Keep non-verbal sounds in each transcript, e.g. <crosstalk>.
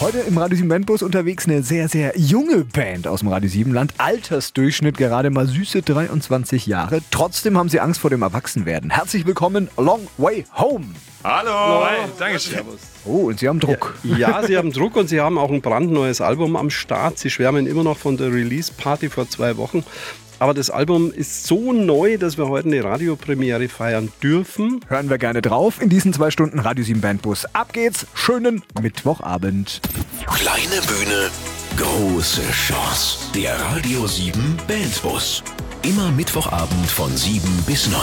Heute im Radio 7 Bandbus unterwegs eine sehr, sehr junge Band aus dem Radio 7 Land. Altersdurchschnitt gerade mal süße 23 Jahre. Trotzdem haben sie Angst vor dem Erwachsenwerden. Herzlich willkommen, Long Way Home. Hallo! Hi, Dankeschön. Oh, und Sie haben Druck. Ja, Sie haben Druck und Sie haben auch ein brandneues Album am Start. Sie schwärmen immer noch von der Release-Party vor zwei Wochen. Aber das Album ist so neu, dass wir heute eine Radiopremiere feiern dürfen. Hören wir gerne drauf in diesen zwei Stunden Radio 7 Bandbus. Ab geht's, schönen Mittwochabend. Kleine Bühne, große Chance. Der Radio 7 Bandbus. Immer Mittwochabend von 7 bis 9.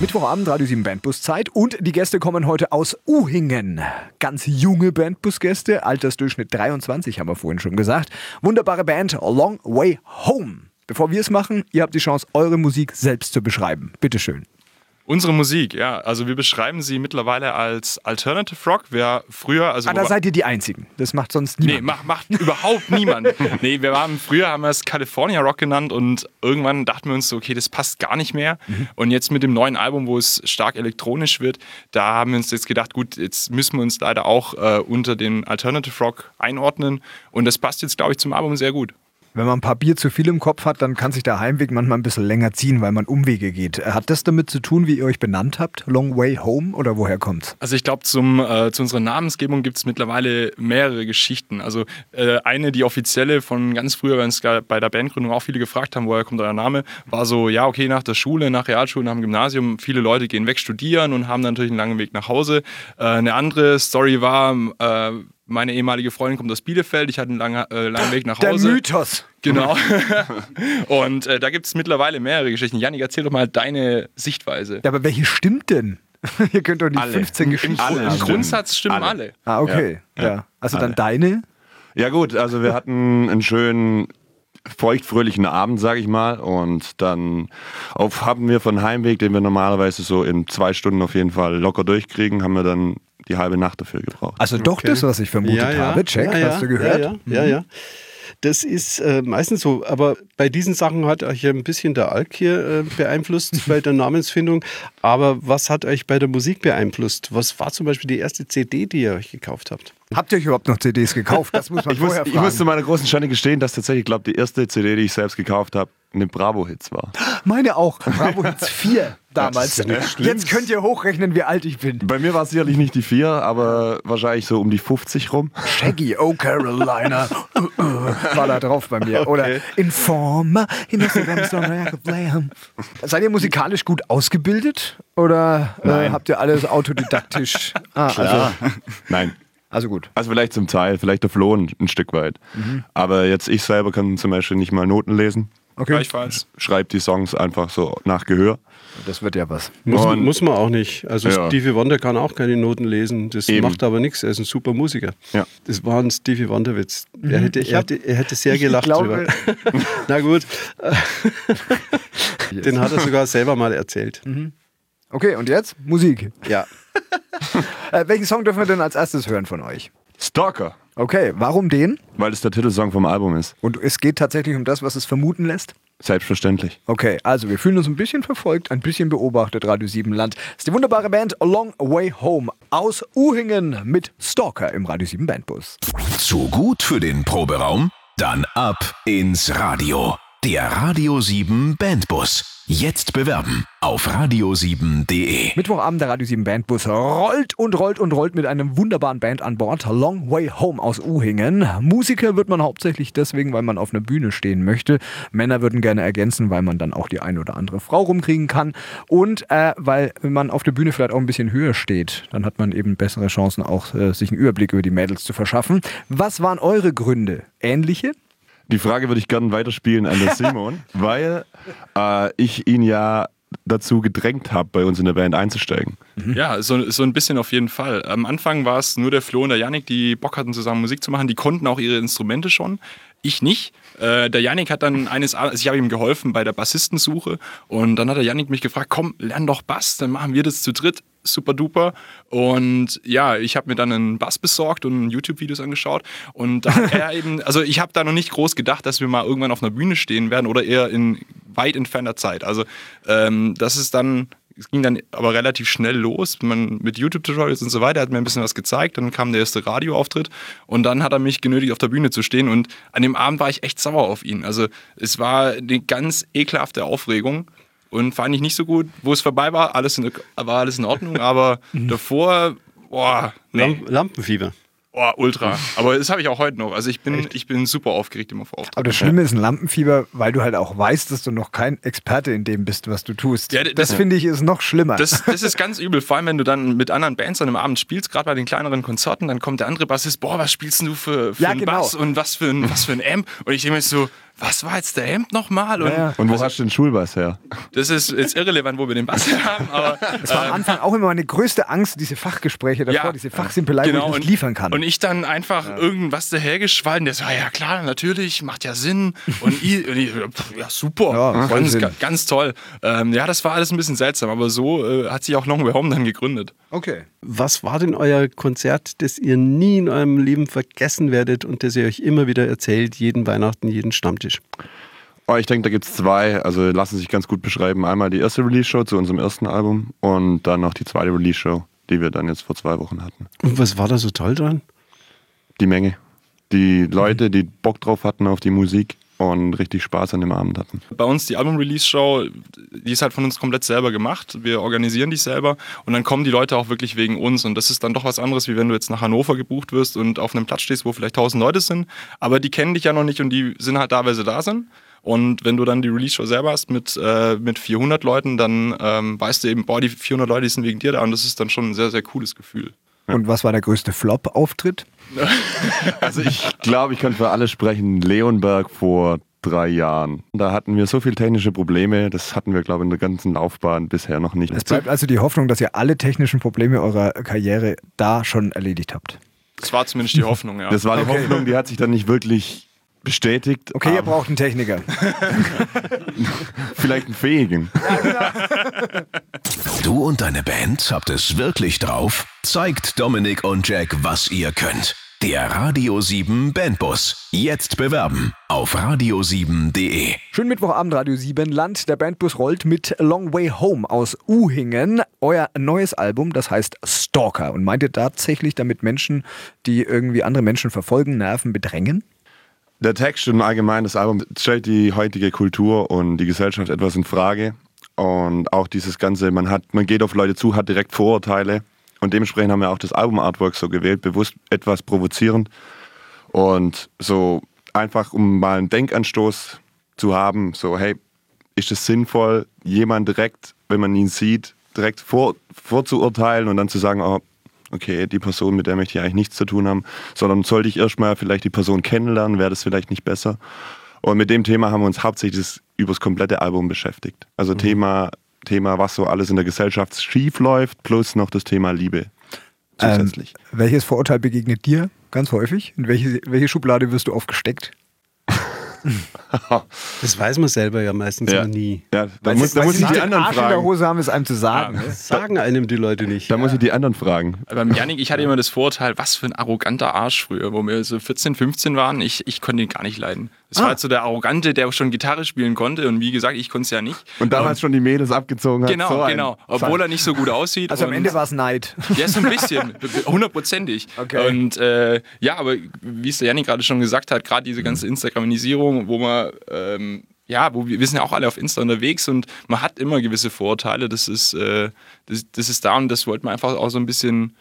Mittwochabend, Radio 7 Bandbus Zeit und die Gäste kommen heute aus Uhingen. Ganz junge Bandbus-Gäste, Altersdurchschnitt 23 haben wir vorhin schon gesagt. Wunderbare Band, Long Way Home. Bevor wir es machen, ihr habt die Chance, eure Musik selbst zu beschreiben. Bitteschön. Unsere Musik, ja, also wir beschreiben sie mittlerweile als Alternative Rock. Wer früher, also Ah, da seid ihr die Einzigen. Das macht sonst niemand. Nee, macht, macht überhaupt niemand. <laughs> Nee, wir waren früher haben wir es California Rock genannt und irgendwann dachten wir uns so, okay, das passt gar nicht mehr. Mhm. Und jetzt mit dem neuen Album, wo es stark elektronisch wird, da haben wir uns jetzt gedacht, gut, jetzt müssen wir uns leider auch äh, unter den Alternative Rock einordnen und das passt jetzt, glaube ich, zum Album sehr gut. Wenn man ein paar Bier zu viel im Kopf hat, dann kann sich der Heimweg manchmal ein bisschen länger ziehen, weil man Umwege geht. Hat das damit zu tun, wie ihr euch benannt habt? Long Way Home oder woher kommt's? Also ich glaube, äh, zu unserer Namensgebung gibt es mittlerweile mehrere Geschichten. Also äh, eine, die offizielle von ganz früher, wenn es bei der Bandgründung auch viele gefragt haben, woher kommt euer Name, war so, ja, okay, nach der Schule, nach Realschule, nach dem Gymnasium, viele Leute gehen weg studieren und haben dann natürlich einen langen Weg nach Hause. Äh, eine andere Story war, äh, meine ehemalige Freundin kommt aus Bielefeld, ich hatte einen langen, äh, langen Weg nach Der Hause. Mythos. Genau. <laughs> <laughs> und äh, da gibt es mittlerweile mehrere Geschichten. Janik, erzähl doch mal deine Sichtweise. Ja, aber welche stimmt denn? <laughs> ihr könnt doch nicht 15 Geschichten Im haben. Grundsatz stimmen alle. Alle. Ah, okay. Ja. Also dann Alle. deine? Ja gut, also wir hatten einen schönen feuchtfröhlichen Abend, sag ich mal. Und dann auf, haben wir von Heimweg, den wir normalerweise so in zwei Stunden auf jeden Fall locker durchkriegen, haben wir dann die halbe Nacht dafür gebraucht. Also doch Okay. das, was ich vermutet habe. Check, hast du gehört? Ja, ja, ja. ja. Das ist äh, meistens so, aber bei diesen Sachen hat euch ja ein bisschen der Alk hier äh, beeinflusst <laughs> bei der Namensfindung. Aber was hat euch bei der Musik beeinflusst? Was war zum Beispiel die erste CD, die ihr euch gekauft habt? <laughs> Habt ihr euch überhaupt noch CDs gekauft? Das muss man <laughs> Ich muss, vorher ich fragen. muss zu meiner großen Schande gestehen, dass tatsächlich, glaube die erste CD, die ich selbst gekauft habe, eine Bravo-Hits war. Meine auch. Bravo Hits 4 <laughs> damals. Ja. Jetzt könnt ihr hochrechnen, wie alt ich bin. Bei mir war es sicherlich nicht die vier, aber wahrscheinlich so um die 50 rum. Shaggy, oh Carolina, war da drauf bei mir. Oder Informer, in Seid ihr musikalisch gut ausgebildet? Oder äh, habt ihr alles autodidaktisch? Ah, also, Nein. Also gut. Also vielleicht zum Teil, vielleicht der Flo ein, ein Stück weit. Aber jetzt ich selber kann zum Beispiel nicht mal Noten lesen. Okay, Gleichfalls. Schreibe die Songs einfach so nach Gehör. das wird ja was. Muss, Und- muss man auch nicht. Also Ja. Stevie Wonder kann auch keine Noten lesen. Das Eben. macht aber nichts. Er ist ein super Musiker. Ja. Das war ein Stevie Wonder Witz. Er, hätte, er, hätte, er hätte sehr Ich gelacht glaube- drüber. <laughs> Na gut. <laughs> Den hat er sogar selber mal erzählt. Okay, und jetzt Musik. Ja. Äh, welchen Song dürfen wir denn als erstes hören von euch? Stalker, Okay, warum den? weil es der Titelsong vom Album ist. Und es geht tatsächlich um das, was es vermuten lässt? Selbstverständlich. Okay, also wir fühlen uns ein bisschen verfolgt, ein bisschen beobachtet, Radio 7 Land. Das ist die wunderbare Band A Long Way Home aus Uhingen mit Stalker im Radio 7 Bandbus. Zu gut für den Proberaum? Dann ab ins Radio. Der Radio 7 Bandbus. Jetzt bewerben auf radio7.de. Mittwochabend der Radio 7 Bandbus rollt und rollt und rollt mit einem wunderbaren Band an Bord. Long Way Home aus Uhingen. Musiker wird man hauptsächlich deswegen, weil man auf einer Bühne stehen möchte. Männer würden gerne ergänzen, weil man dann auch die eine oder andere Frau rumkriegen kann. Und äh, weil man auf der Bühne vielleicht auch ein bisschen höher steht, dann hat man eben bessere Chancen, auch äh, sich einen Überblick über die Mädels zu verschaffen. Was waren eure Gründe? Ähnliche? Die Frage würde ich gerne weiterspielen an den <laughs> Simon, weil äh, ich ihn ja dazu gedrängt habe, bei uns in der Band einzusteigen. Ja, so, so ein bisschen auf jeden Fall. Am Anfang war es nur der Flo und der Yannick, die Bock hatten, zusammen Musik zu machen. Die konnten auch ihre Instrumente schon. Ich nicht. Äh, der Yannick hat dann eines Abends, also ich habe ihm geholfen bei der Bassistensuche und dann hat der Yannick mich gefragt, komm, lern doch Bass, dann machen wir das zu dritt. Super duper. Und ja, ich habe mir dann einen Bass besorgt und YouTube-Videos angeschaut. Und da hat er <laughs> eben, also ich habe da noch nicht groß gedacht, dass wir mal irgendwann auf einer Bühne stehen werden oder eher in weit entfernter Zeit. Also ähm, das ist dann es ging dann aber relativ schnell los. Man, mit YouTube-Tutorials und so weiter hat mir ein bisschen was gezeigt. Dann kam der erste Radioauftritt und dann hat er mich genötigt, auf der Bühne zu stehen. Und an dem Abend war ich echt sauer auf ihn. Also es war eine ganz ekelhafte Aufregung und fand ich nicht so gut. Wo es vorbei war, alles in, war alles in Ordnung, <laughs> aber davor, boah, nee. Lamp Lampenfieber. Oh, ultra. Aber das habe ich auch heute noch. Also ich bin, ich bin super aufgeregt immer vor Auftritt. Aber das Schlimme ist ein Lampenfieber, weil du halt auch weißt, dass du noch kein Experte in dem bist, was du tust. Ja, das das- finde ich ist noch schlimmer. Das, das ist ganz übel, vor allem wenn du dann mit anderen Bands an einem Abend spielst, gerade bei den kleineren Konzerten, dann kommt der andere Bassist, boah, was spielst denn du für, für Ja, einen genau. Bass und was für ein, was für ein Amp? Und ich denke mir so, was war jetzt der Amp nochmal? Und Ja. Und wo hast du den Schulbass her? das ist jetzt irrelevant, wo wir den Bass haben, aber das war am Anfang auch immer meine größte Angst, diese Fachgespräche davor, diese Fachsimpelei, wo ich nicht liefern kann. Genau, Und ich dann einfach irgendwas dahergeschwallen, der so, "Ah, ja klar, natürlich, macht ja Sinn. Und ich, und ich pff, ja super, Ja, ganz, ganz toll. Ähm, ja, das war alles ein bisschen seltsam, aber so äh, hat sich auch Long Way Home dann gegründet. okay. Was war denn euer Konzert, das ihr nie in eurem Leben vergessen werdet und das ihr euch immer wieder erzählt, jeden Weihnachten, jeden Stammtisch? Oh, ich denke, da gibt es zwei, also lassen sich ganz gut beschreiben. Einmal die erste Release-Show zu unserem ersten Album und dann noch die zweite Release-Show, die wir dann jetzt vor zwei Wochen hatten. Und was war da so toll dran? Die Menge. Die Leute, die Bock drauf hatten auf die Musik und richtig Spaß an dem Abend hatten. Bei uns die Album-Release-Show, die ist halt von uns komplett selber gemacht. Wir organisieren die selber und dann kommen die Leute auch wirklich wegen uns. Und das ist dann doch was anderes, wie wenn du jetzt nach Hannover gebucht wirst und auf einem Platz stehst, wo vielleicht 1000 Leute sind. Aber die kennen dich ja noch nicht und die sind halt da, weil sie da sind. Und wenn du dann die Release-Show selber hast mit, äh, mit 400 Leuten, dann ähm, weißt du eben, boah, die 400 Leute die sind wegen dir da. Und das ist dann schon ein sehr, sehr cooles Gefühl. Und was war der größte Flop-Auftritt? <laughs> Also ich glaube, ich kann für alle sprechen. Leonberg vor drei Jahren. Da hatten wir so viele technische Probleme, das hatten wir, glaube ich, in der ganzen Laufbahn bisher noch nicht. Es bleibt also die Hoffnung, dass ihr alle technischen Probleme eurer Karriere da schon erledigt habt. Das war zumindest die Hoffnung, ja. Das war die Okay. Hoffnung, die hat sich dann nicht wirklich bestätigt. Okay, ihr braucht einen Techniker. <laughs> vielleicht einen fähigen. Du und deine Band habt es wirklich drauf? Zeigt Dominik und Jack, was ihr könnt. Der Radio 7 Bandbus. Jetzt bewerben auf radio7.de. Schönen Mittwochabend, Radio 7 Land. Der Bandbus rollt mit Long Way Home aus Uhingen. Euer neues Album, das heißt Stalker. Und meint ihr tatsächlich damit Menschen, die irgendwie andere Menschen verfolgen, nerven, bedrängen? Der Text und allgemein das Album stellt die heutige Kultur und die Gesellschaft etwas in Frage. Und auch dieses Ganze, man, hat, man geht auf Leute zu, hat direkt Vorurteile. Und dementsprechend haben wir auch das Album-Artwork so gewählt, bewusst etwas provozierend. Und so einfach, um mal einen Denkanstoß zu haben, so, hey, ist es sinnvoll, jemand direkt, wenn man ihn sieht, direkt vor, vorzuurteilen und dann zu sagen, oh, okay, die Person, mit der möchte ich eigentlich nichts zu tun haben, sondern sollte ich erstmal vielleicht die Person kennenlernen, wäre das vielleicht nicht besser. Und mit dem Thema haben wir uns hauptsächlich über das komplette Album beschäftigt. Also Thema, Thema, was so alles in der Gesellschaft schief läuft, plus noch das Thema Liebe zusätzlich. Ähm, welches Vorurteil begegnet dir ganz häufig? In welche, welche Schublade wirst du oft gesteckt? <laughs> Das weiß man selber ja meistens ja. immer nie. Ja, da muss, da muss ich die den anderen Arsch in der fragen. Hose haben, es einem zu sagen. ne? Das sagen einem die Leute nicht. Da muss ich die anderen fragen. Beim Janik, ich hatte immer das Vorurteil, was für ein arroganter Arsch früher, wo wir so 14, 15 waren. Ich, ich konnte ihn gar nicht leiden. Es Ah. war halt so der Arrogante, der schon Gitarre spielen konnte und wie gesagt, ich konnte es ja nicht. Und damals schon die Mädels abgezogen hat. Genau, so genau. Obwohl er nicht so gut aussieht. Also am und- Ende war es Neid. Ja, so ein bisschen, hundertprozentig. Okay. Und äh, ja, aber wie es der Janik gerade schon gesagt hat, gerade diese ganze Instagramisierung, wo man, ähm, ja, wo wir, wir sind ja auch alle auf Insta unterwegs und man hat immer gewisse Vorurteile, das ist, äh, das, das ist da und das wollte man einfach auch so ein bisschen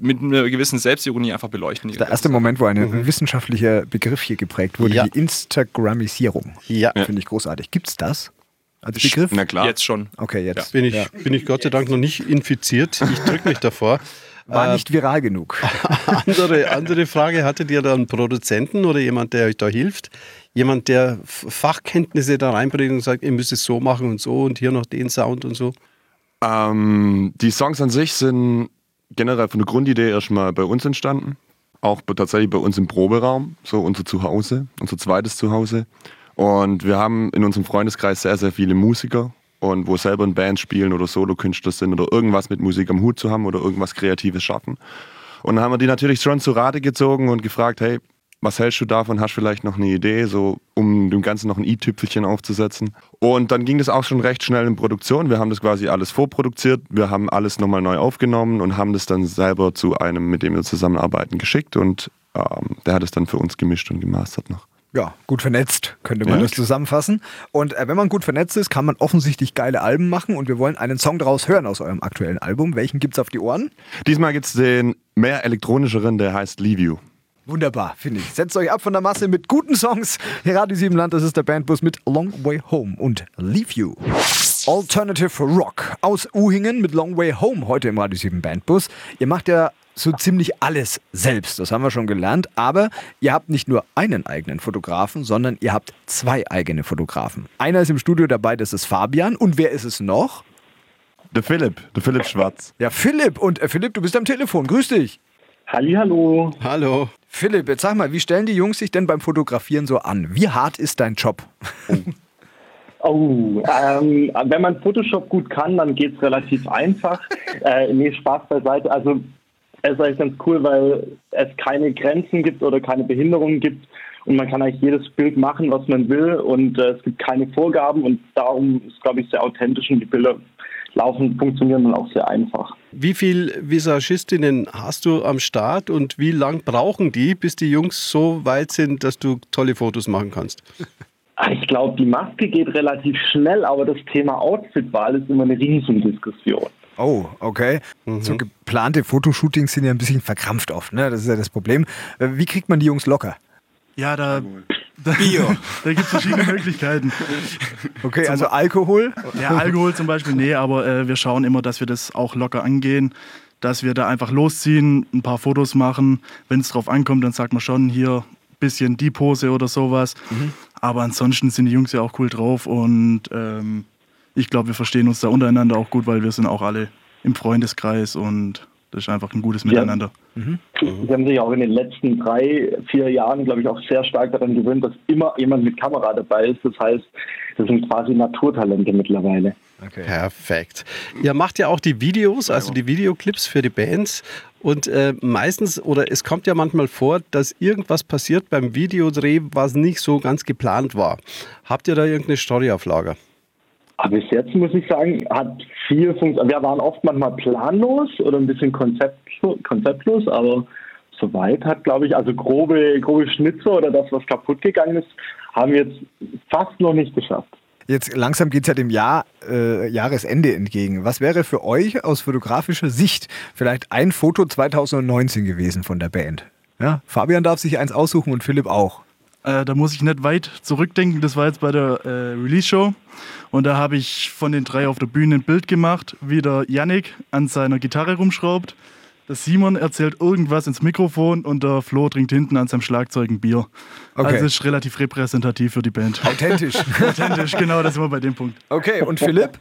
mit einer gewissen Selbstironie einfach beleuchten. Der erste Moment, wo ein wissenschaftlicher Begriff hier geprägt wurde, Ja. die Instagramisierung. Ja. Finde ich großartig. Gibt es das als Begriff? Na klar. Jetzt schon. Okay, jetzt. Bin ich, Ja. bin ich Gott sei Dank noch nicht infiziert. Ich drücke mich davor. War nicht viral genug. <laughs> Andere, andere Frage, hattet ihr da einen Produzenten oder jemand, der euch da hilft? Jemand, der Fachkenntnisse da reinbringt und sagt, ihr müsst es so machen und so und hier noch den Sound und so? Ähm, die Songs an sich sind generell von der Grundidee erstmal bei uns entstanden. auch tatsächlich bei uns im Proberaum, so unser Zuhause, unser zweites Zuhause. Und wir haben in unserem Freundeskreis sehr, sehr viele Musiker und wo selber in Bands spielen oder Solokünstler sind oder irgendwas mit Musik am Hut zu haben oder irgendwas Kreatives schaffen. Und dann haben wir die natürlich schon zu Rate gezogen und gefragt, hey, was hältst du davon? Hast du vielleicht noch eine Idee, so um dem Ganzen noch ein i-Tüpfelchen aufzusetzen? Und dann ging das auch schon recht schnell in Produktion. Wir haben das quasi alles vorproduziert, wir haben alles nochmal neu aufgenommen und haben das dann selber zu einem, mit dem wir zusammenarbeiten, geschickt und ähm, der hat es dann für uns gemischt und gemastert noch. Ja, gut vernetzt, könnte man Ja. das zusammenfassen. Und äh, wenn man gut vernetzt ist, kann man offensichtlich geile Alben machen und wir wollen einen Song daraus hören aus eurem aktuellen Album. Welchen gibt's auf die Ohren? Diesmal gibt es den mehr elektronischeren, der heißt Leave You. Wunderbar, finde ich. Setzt euch ab von der Masse mit guten Songs. Hier Radio Siebenland, das ist der Bandbus mit Long Way Home und Leave You. Alternative Rock aus Uhingen mit Long Way Home heute im Radio 7 Bandbus. Ihr macht ja so ziemlich alles selbst, das haben wir schon gelernt, aber ihr habt nicht nur einen eigenen Fotografen, sondern ihr habt zwei eigene Fotografen. Einer ist im Studio dabei, das ist Fabian und wer ist es noch? Der Philipp, der Philipp Schwarz. Ja, Philipp und äh, Philipp, du bist am Telefon. Grüß dich. Hallihallo. Hallo. Philipp, jetzt sag mal, wie stellen die Jungs sich denn beim Fotografieren so an? Wie hart ist dein Job? Oh, ähm, wenn man Photoshop gut kann, dann geht's relativ einfach. <laughs> äh, nee, Spaß beiseite. Also es ist eigentlich ganz cool, weil es keine Grenzen gibt oder keine Behinderungen gibt und man kann eigentlich jedes Bild machen, was man will und äh, es gibt keine Vorgaben und darum ist, glaube ich, sehr authentisch und die Bilder laufen, funktionieren dann auch sehr einfach. Wie viel Visagistinnen hast du am Start und wie lang brauchen die, bis die Jungs so weit sind, dass du tolle Fotos machen kannst? Ich glaube, die Maske geht relativ schnell, aber das Thema Outfitwahl ist immer eine Riesendiskussion. Oh, okay. So geplante Fotoshootings sind ja ein bisschen verkrampft oft, ne? Das ist ja das Problem. Äh, Wie kriegt man die Jungs locker? Ja, da, <laughs> da, da gibt es verschiedene Möglichkeiten. Okay, also Alkohol. Ja, Alkohol zum Beispiel, nee, aber äh, wir schauen immer, dass wir das auch locker angehen, dass wir da einfach losziehen, ein paar Fotos machen. Wenn es drauf ankommt, dann sagt man schon hier ein bisschen die Pose oder sowas. Aber ansonsten sind die Jungs ja auch cool drauf und ähm, ich glaube, wir verstehen uns da untereinander auch gut, weil wir sind auch alle im Freundeskreis und das ist einfach ein gutes Miteinander. Sie haben sich auch in den letzten drei, vier Jahren, glaube ich, auch sehr stark daran gewöhnt, dass immer jemand mit Kamera dabei ist. Das heißt, das sind quasi Naturtalente mittlerweile. Perfekt. Ihr macht ja auch die Videos, also die Videoclips für die Bands. Und äh, meistens, oder es kommt ja manchmal vor, dass irgendwas passiert beim Videodreh, was nicht so ganz geplant war. Habt ihr da irgendeine Story auf Lager? Aber bis jetzt muss ich sagen, hat viel funktioniert. Wir waren oft manchmal planlos oder ein bisschen konzeptlo konzeptlos, aber soweit hat, glaube ich, also grobe, grobe Schnitzer oder das, was kaputt gegangen ist, haben wir jetzt fast noch nicht geschafft. Jetzt langsam geht es ja dem Jahr, äh, Jahresende entgegen. Was wäre für euch aus fotografischer Sicht vielleicht ein Foto 2019 gewesen von der Band? Ja, Fabian darf sich eins aussuchen und Philipp auch. Äh, da muss ich nicht weit zurückdenken. Das war jetzt bei der äh, Release-Show. Und da habe ich von den drei auf der Bühne ein Bild gemacht, wie der Yannick an seiner Gitarre rumschraubt. Der Simon erzählt irgendwas ins Mikrofon und der Flo trinkt hinten an seinem Schlagzeug ein Bier. Okay. Also ist relativ repräsentativ für die Band. Authentisch. <laughs> Authentisch, genau, da sind wir bei dem Punkt. okay, und Philipp?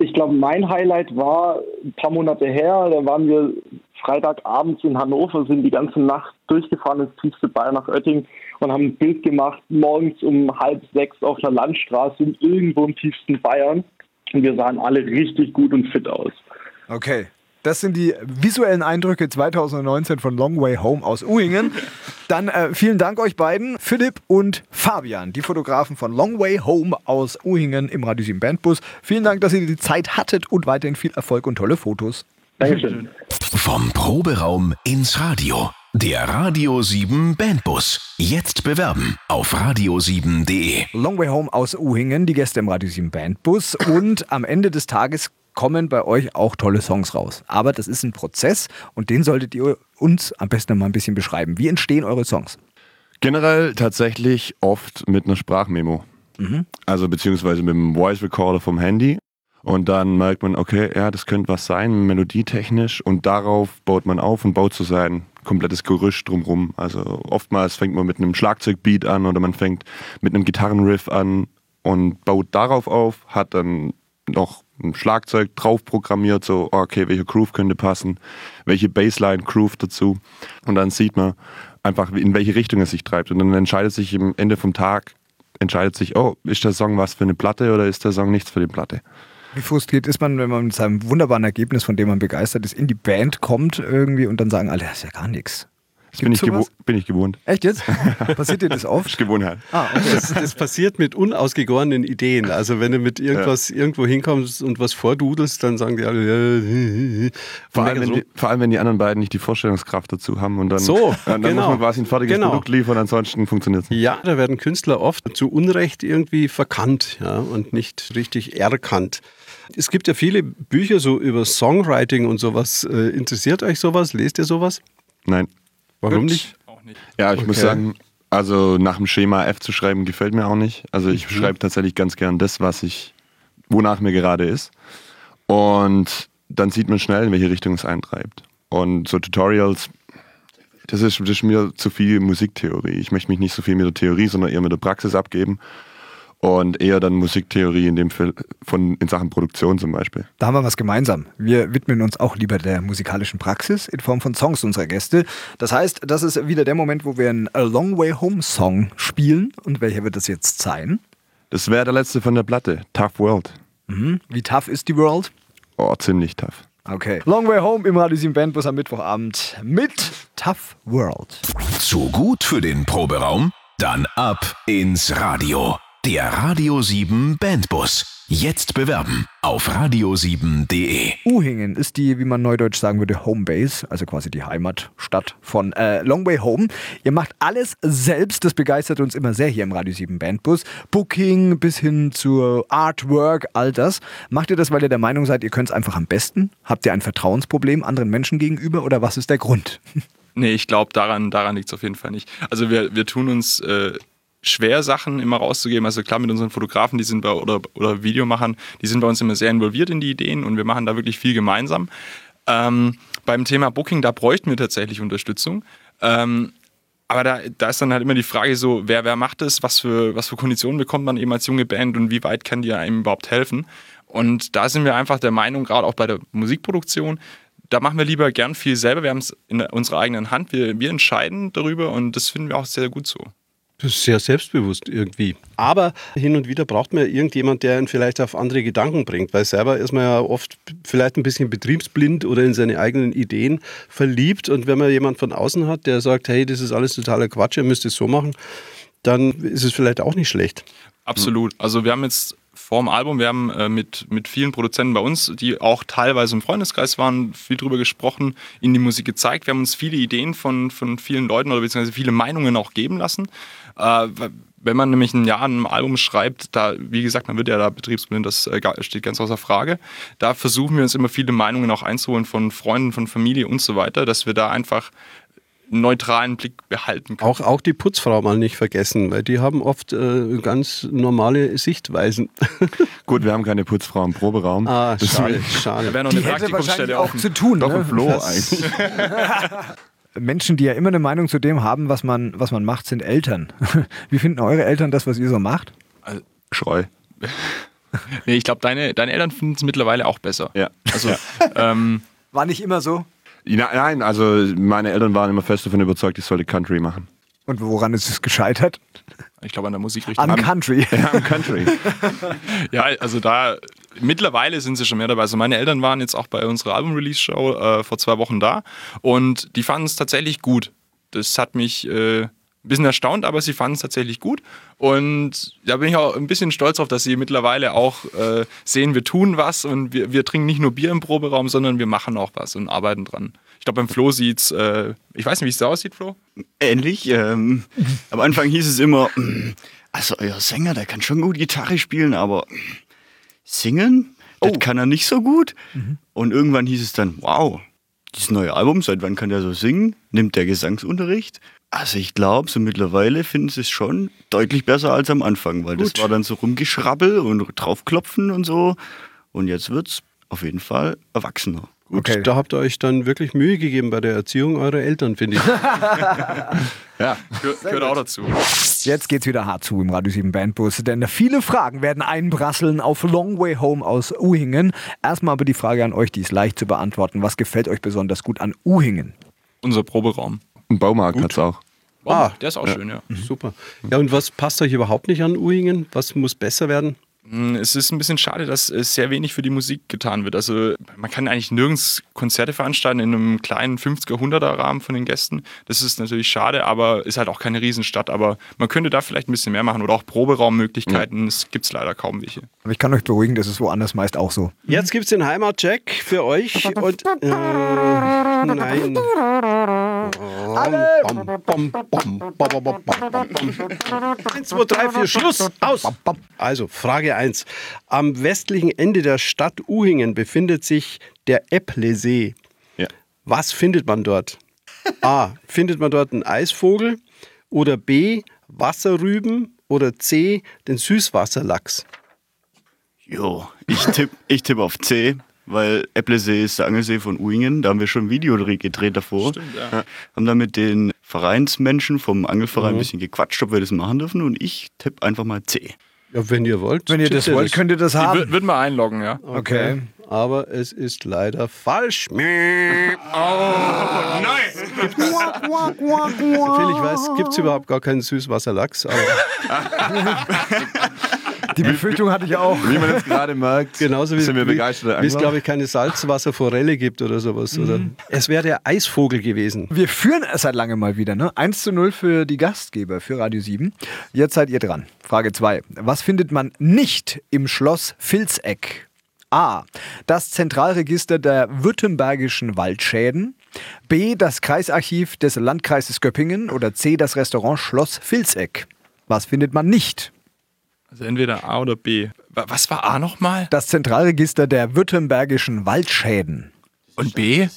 Ich glaube, mein Highlight war ein paar Monate her. Da waren wir Freitagabends in Hannover, sind die ganze Nacht durchgefahren ins tiefste Bayern nach Oetting und haben ein Bild gemacht, morgens um halb sechs auf der Landstraße irgendwo im tiefsten Bayern. Und wir sahen alle richtig gut und fit aus. Okay. Das sind die visuellen Eindrücke 2019 von Long Way Home aus Uhingen. <laughs> Dann äh, vielen Dank euch beiden, Philipp und Fabian, die Fotografen von Long Way Home aus Uhingen im Radio 7 Bandbus. Vielen Dank, dass ihr die Zeit hattet und weiterhin viel Erfolg und tolle Fotos. Dankeschön. Vom Proberaum ins Radio. Der Radio 7 Bandbus. Jetzt bewerben auf radio7.de. Long Way Home aus Uhingen, die Gäste im Radio 7 Bandbus. Und am Ende des Tages kommen bei euch auch tolle Songs raus. Aber das ist ein Prozess und den solltet ihr uns am besten mal ein bisschen beschreiben. Wie entstehen eure Songs? Generell tatsächlich oft mit einer Sprachmemo. Also beziehungsweise mit einem Voice Recorder vom Handy. Und dann merkt man, okay, ja, das könnte was sein, melodietechnisch. Und darauf baut man auf und baut so sein komplettes Gerüsch drumrum. Also oftmals fängt man mit einem Schlagzeugbeat an oder man fängt mit einem Gitarrenriff an und baut darauf auf, hat dann noch ein Schlagzeug drauf programmiert, so, oh, okay, welcher Groove könnte passen, welche Bassline, Groove dazu. Und dann sieht man einfach, in welche Richtung es sich treibt. Und dann entscheidet sich am Ende vom Tag, entscheidet sich, oh, ist der Song was für eine Platte oder ist der Song nichts für die Platte? Wie frustriert ist man, wenn man mit seinem wunderbaren Ergebnis, von dem man begeistert ist, in die Band kommt irgendwie und dann sagen alle, das ist ja gar nichts. Das bin ich, bin ich gewohnt. Echt jetzt? Passiert dir das Das <laughs> oft? ist Gewohnheit. Ah, okay. Das, das passiert mit unausgegorenen Ideen. Also wenn du mit irgendwas irgendwo hinkommst und was vordudelst, dann sagen die alle, äh, Vor allem, wenn die, vor allem, wenn die anderen beiden nicht die Vorstellungskraft dazu haben und dann, So, <laughs> dann genau. muss man quasi ein fertiges Genau. Produkt liefern, ansonsten funktioniert es nicht. Ja, da werden Künstler oft zu Unrecht irgendwie verkannt ja, und nicht richtig erkannt. Es gibt ja viele Bücher so über Songwriting und sowas. Äh, interessiert euch sowas? Lest ihr sowas? Nein. Warum nicht? Auch nicht. Ja, ich muss Okay. sagen, also nach dem Schema F zu schreiben gefällt mir auch nicht. Also ich Mhm. schreibe tatsächlich ganz gern das, was ich, wonach mir gerade ist. Und dann sieht man schnell, in welche Richtung es eintreibt. Und so Tutorials, das ist, das ist mir zu viel Musiktheorie. Ich möchte mich nicht so viel mit der Theorie, sondern eher mit der Praxis abgeben. Und eher dann Musiktheorie in dem Fall von in Sachen Produktion zum Beispiel. Da haben wir was gemeinsam. Wir widmen uns auch lieber der musikalischen Praxis in Form von Songs unserer Gäste. Das heißt, das ist wieder der Moment, wo wir einen A Long Way Home Song spielen. Und welcher wird das jetzt sein? Das wäre der letzte von der Platte, Tough World. Mhm. Wie tough ist die World? Oh, ziemlich tough. Okay. Long Way Home im Radio 7 Bandbus am Mittwochabend mit Tough World. Zu gut für den Proberaum? Dann ab ins Radio. Der Radio 7 Bandbus. Jetzt bewerben auf radio7.de. Uhingen ist die, wie man neudeutsch sagen würde, Homebase, also quasi die Heimatstadt von äh, Long Way Home. Ihr macht alles selbst, das begeistert uns immer sehr hier im Radio 7 Bandbus. Booking bis hin zur Artwork, all das. Macht ihr das, weil ihr der Meinung seid, ihr könnt es einfach am besten? Habt ihr ein Vertrauensproblem anderen Menschen gegenüber oder was ist der Grund? <laughs> Nee, ich glaube, daran, daran liegt es auf jeden Fall nicht. Also wir, wir tun uns äh, schwer, Sachen immer rauszugeben. Also klar, mit unseren Fotografen, die sind bei, oder, oder Videomachern, die sind bei uns immer sehr involviert in die Ideen und wir machen da wirklich viel gemeinsam. Ähm, beim Thema Booking, da bräuchten wir tatsächlich Unterstützung. Ähm, aber da, da ist dann halt immer die Frage so, wer, wer macht es, was für, was für Konditionen bekommt man eben als junge Band und wie weit kann die einem überhaupt helfen? Und da sind wir einfach der Meinung, gerade auch bei der Musikproduktion, da machen wir lieber gern viel selber. Wir haben es in unserer eigenen Hand, wir, wir entscheiden darüber und das finden wir auch sehr gut so. Sehr selbstbewusst irgendwie. Aber hin und wieder braucht man irgendjemand, der ihn vielleicht auf andere Gedanken bringt, weil selber ist man ja oft vielleicht ein bisschen betriebsblind oder in seine eigenen Ideen verliebt. Und wenn man jemand von außen hat, der sagt, hey, das ist alles totaler Quatsch, ihr müsst es so machen, dann ist es vielleicht auch nicht schlecht. Absolut. Also wir haben jetzt vor dem Album, wir haben äh, mit, mit vielen Produzenten bei uns, die auch teilweise im Freundeskreis waren, viel drüber gesprochen, ihnen die Musik gezeigt. Wir haben uns viele Ideen von, von vielen Leuten oder beziehungsweise viele Meinungen auch geben lassen. Äh, wenn man nämlich ein Jahr einem Album schreibt, da, wie gesagt, man wird ja da betriebsblind, das äh, steht ganz außer Frage. Da versuchen wir uns immer viele Meinungen auch einzuholen von Freunden, von Familie und so weiter, dass wir da einfach neutralen Blick behalten können. Auch, auch die Putzfrau mal nicht vergessen, weil die haben oft äh, ganz normale Sichtweisen. <laughs> Gut, wir haben keine Putzfrau im Proberaum. ah, <laughs> schade, Da schade. wäre noch Die eine hätte wahrscheinlich Praktikumsstelle auch zu tun. Doch ne? im Flo eigentlich. <laughs> Menschen, die ja immer eine Meinung zu dem haben, was man, was man macht, sind Eltern. Wie finden eure Eltern das, was ihr so macht? Schreu. Nee, ich glaube, deine, deine Eltern finden es mittlerweile auch besser. Ja. Also, ähm, War nicht immer so. Nein, also meine Eltern waren immer fest davon überzeugt, ich sollte Country machen. Und woran ist es gescheitert? ich glaube, an der Musikrichtung. An Country. Ja, Country. <laughs> Ja, also da, mittlerweile sind sie schon mehr dabei. Also meine Eltern waren jetzt auch bei unserer Album-Release-Show äh, vor zwei Wochen da und die fanden es tatsächlich gut. Das hat mich äh, ein bisschen erstaunt, aber sie fanden es tatsächlich gut. Und da bin ich auch ein bisschen stolz auf, dass sie mittlerweile auch äh, sehen, wir tun was und wir, wir trinken nicht nur Bier im Proberaum, sondern wir machen auch was und arbeiten dran. Ich glaube, beim Flo sieht's, äh, ich weiß nicht, wie es da aussieht, Flo. Ähnlich. Ähm, <laughs> am Anfang hieß es immer, also euer Sänger, der kann schon gut Gitarre spielen, aber singen, das kann er nicht so gut. Und irgendwann hieß es dann, wow, dieses neue Album, seit wann kann der so singen? Nimmt der Gesangsunterricht? Also ich glaube, so mittlerweile finden sie es schon deutlich besser als am Anfang, weil das war dann so rumgeschrabbel und draufklopfen und so. Und jetzt wird's auf jeden Fall erwachsener. Gut, Okay. da habt ihr euch dann wirklich Mühe gegeben bei der Erziehung eurer Eltern, finde ich. <laughs> Ja. Gehört, gehört auch dazu. Jetzt geht's wieder hart zu im Radio 7 Bandbus, denn viele Fragen werden einprasseln auf Long Way Home aus Uhingen. Erstmal aber die Frage an euch, die ist leicht zu beantworten. Was gefällt euch besonders gut an Uhingen? Unser Proberaum. Ein Baumarkt hat's auch. Wow, Ah. der ist auch schön, ja. Super. Ja, und was passt euch überhaupt nicht an Uhingen? Was muss besser werden? Mm, Es ist ein bisschen schade, dass äh, sehr wenig für die Musik getan wird. Also man kann eigentlich nirgends Konzerte veranstalten in einem kleinen 50er, 100er Rahmen von den Gästen. Das ist natürlich schade, aber ist halt auch keine Riesenstadt. Aber man könnte da vielleicht ein bisschen mehr machen oder auch Proberaummöglichkeiten. Es gibt leider kaum welche. Aber ich kann euch beruhigen, das ist woanders meist auch so. Jetzt gibt es den Heimatcheck für euch. Und, äh, nein. Bam. Eins, zwei, drei, vier, Schluss, aus. Also, Frage 1. Am westlichen Ende der Stadt Uhingen befindet sich der Epplesee. Ja. Was findet man dort? A. Findet man dort einen Eisvogel? Oder B. Wasserrüben? Oder C. Den Süßwasserlachs? Jo, ich tippe ich tipp auf C, weil Epplesee ist der Angelsee von Uhingen. Da haben wir schon ein Video dre- gedreht davor. Stimmt, ja. Haben dann mit den Vereinsmenschen vom Angelverein ein bisschen gequatscht, ob wir das machen dürfen. Und ich tippe einfach mal C. Ja, wenn ihr wollt. Wenn ihr das wollt, könnt ihr das Ich haben. würde würd mal einloggen, ja. Okay. Aber es ist leider falsch. Oh, Soviel ich weiß, gibt es überhaupt gar keinen Süßwasserlachs. Aber <laughs> Die Befürchtung hatte ich auch. Wie man jetzt gerade merkt, genauso wie, sind wir wie, begeisterte wie es, glaube ich, keine Salzwasserforelle gibt oder sowas. Oder? Es wäre der Eisvogel gewesen. Wir führen es seit langem mal wieder, ne? 1 zu 0 für die Gastgeber, für Radio 7. Jetzt seid ihr dran. Frage 2. Was findet man nicht im Schloss Vilseck? A. Das Zentralregister der württembergischen Waldschäden. B. Das Kreisarchiv des Landkreises Göppingen. Oder C. Das Restaurant Schloss Vilseck. Was findet man nicht? Also entweder A oder B. Wa- Was war A nochmal? Das Zentralregister der württembergischen Waldschäden. Und B?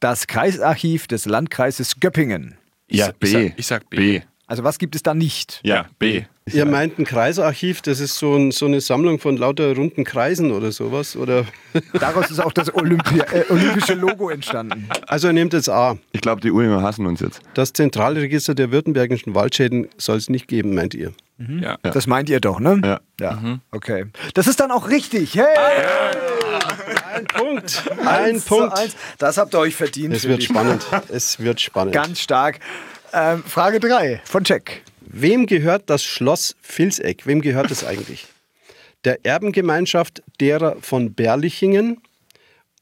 Das Kreisarchiv des Landkreises Göppingen. Ja, Ich B. sag- ich sag B. Also was gibt es da nicht? Ja, B. Ihr meint ein Kreisarchiv, das ist so, ein, so eine Sammlung von lauter runden Kreisen oder sowas? Oder? <laughs> Daraus ist auch das Olympia, äh, olympische Logo entstanden. Also ihr nehmt jetzt A. Ich glaube, die Uhinger hassen uns jetzt. Das Zentralregister der württembergischen Waldschäden soll es nicht geben, meint ihr? Ja. Das meint ihr doch, ne? Ja. Ja. Okay. Das ist dann auch richtig. Hey! Ein Punkt. Ein Punkt. eins. Das habt ihr euch verdient. Es wird spannend. Es wird spannend. Ganz stark. Ähm, Frage 3 von Jack. Wem gehört das Schloss Vilseck? Wem gehört es eigentlich? Der Erbengemeinschaft derer von Berlichingen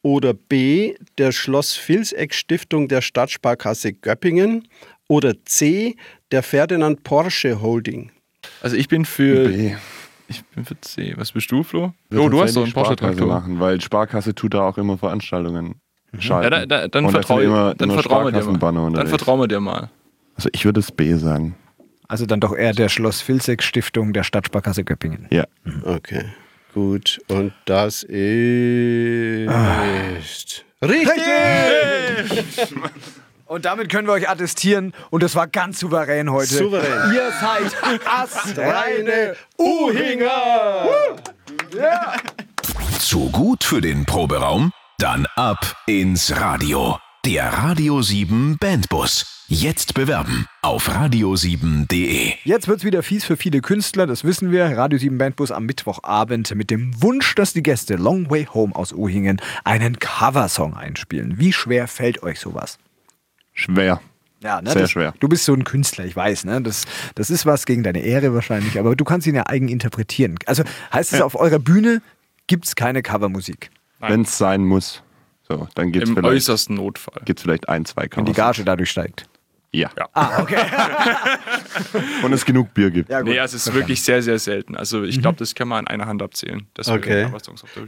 oder B, der Schloss Vilseck Stiftung der Stadtsparkasse Göppingen oder C, der Ferdinand Porsche Holding? Also ich bin für. B. Ich bin für C. Was bist du, Flo? Wird Oh, du hast doch einen Porsche-Traktor. machen, weil Sparkasse tut da auch immer Veranstaltungen schalten. Ja, da, da, dann vertraue immer, dann immer vertrauen wir dir mal. Dann vertrauen wir dir mal. Also ich würde es B sagen. Also dann doch eher der Schloss Vilseck Stiftung der Stadtsparkasse Göppingen. Ja. Okay, gut. Und das ist richtig. <laughs> <laughs> Und damit können wir euch attestieren und das war ganz souverän heute. Souverän. Ihr seid Reine Uhinger. Zu <laughs> gut für den Proberaum? Dann ab ins Radio. Der Radio 7 Bandbus. Jetzt bewerben auf radio7.de. Jetzt wird's wieder fies für viele Künstler, das wissen wir. Radio 7 Bandbus am Mittwochabend mit dem Wunsch, dass die Gäste Long Way Home aus Uhingen einen Coversong einspielen. Wie schwer fällt euch sowas? Schwer. Ja, ne, Sehr das, schwer. Du bist so ein Künstler, ich weiß, ne? Das, das ist was gegen deine Ehre wahrscheinlich, aber du kannst ihn ja eigen interpretieren. Also heißt es, auf eurer Bühne gibt's keine Covermusik. Wenn es sein muss. So, dann gibt es Im vielleicht, äußersten Notfall. gibt's vielleicht ein, zwei Wenn die Covers. Gage dadurch steigt. Ja. Ah, okay. <laughs> Und es genug Bier gibt. Ja, gut. Nee, also es ist wirklich sehr, sehr selten. Also ich glaube, das kann man an einer Hand abzählen. Okay.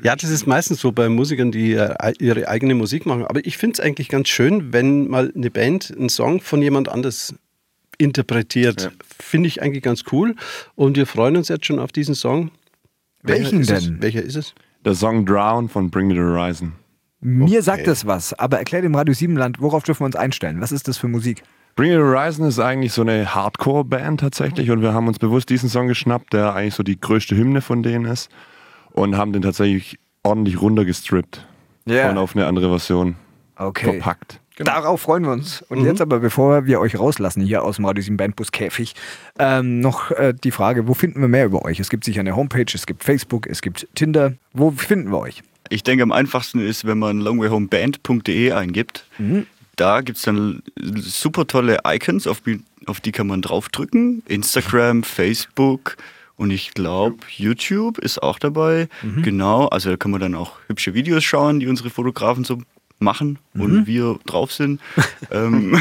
Ja, das ist meistens so bei Musikern, die äh, ihre eigene Musik machen. Aber ich finde es eigentlich ganz schön, wenn mal eine Band einen Song von jemand anders interpretiert. Finde ich eigentlich ganz cool. Und wir freuen uns jetzt schon auf diesen Song. Welchen ist denn? Es? Welcher ist es? Der Song Drown von Bring Me the Horizon. Mir sagt das was, aber erklär dem Radio 7 Land, worauf dürfen wir uns einstellen? Was ist das für Musik? Bring the Horizon ist eigentlich so eine Hardcore-Band tatsächlich und wir haben uns bewusst diesen Song geschnappt, der eigentlich so die größte Hymne von denen ist und haben den tatsächlich ordentlich runtergestrippt. Ja. und auf eine andere Version Okay. verpackt. Darauf freuen wir uns. Und jetzt aber, bevor wir euch rauslassen hier aus dem Radio 7 Bandbus Käfig, ähm, noch äh, die Frage, wo finden wir mehr über euch? Es gibt sicher eine Homepage, es gibt Facebook, es gibt Tinder. Wo finden wir euch? Ich denke, am einfachsten ist, wenn man longwayhomeband.de eingibt. Da gibt es dann super tolle Icons, auf die, auf die kann man draufdrücken. Instagram, Facebook und ich glaube, YouTube ist auch dabei. Genau, also da kann man dann auch hübsche Videos schauen, die unsere Fotografen so machen und wir drauf sind. <laughs> ähm,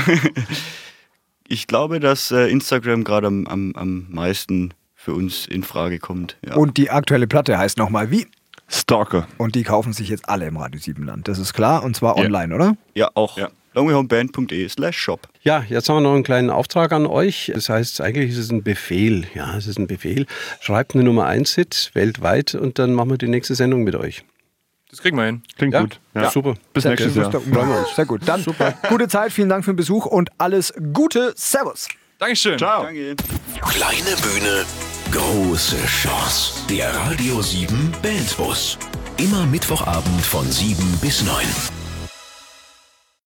<laughs> ich glaube, dass äh, Instagram gerade am, am, am meisten für uns in Frage kommt. Ja. Und die aktuelle Platte heißt nochmal wie? Stalker. Und die kaufen sich jetzt alle im Radio 7 Land. Das ist klar. Und zwar online, oder? Ja, auch Ja. longwayhomeband.de slash shop. Ja, jetzt haben wir noch einen kleinen Auftrag an euch. Das heißt, eigentlich ist es ein Befehl. Ja, es ist ein Befehl. Schreibt eine Nummer 1 Hit weltweit und dann machen wir die nächste Sendung mit euch. Das kriegen wir hin. Klingt Ja? gut. Ja, super. Bis Sehr nächstes. Jahr. Uns. <laughs> Sehr gut. Dann gute Zeit, vielen Dank für den Besuch und alles Gute. Servus. Dankeschön. Ciao. Danke. Kleine Bühne, große Chance. Der Radio 7 Bandbus. Immer Mittwochabend von 7 bis 9.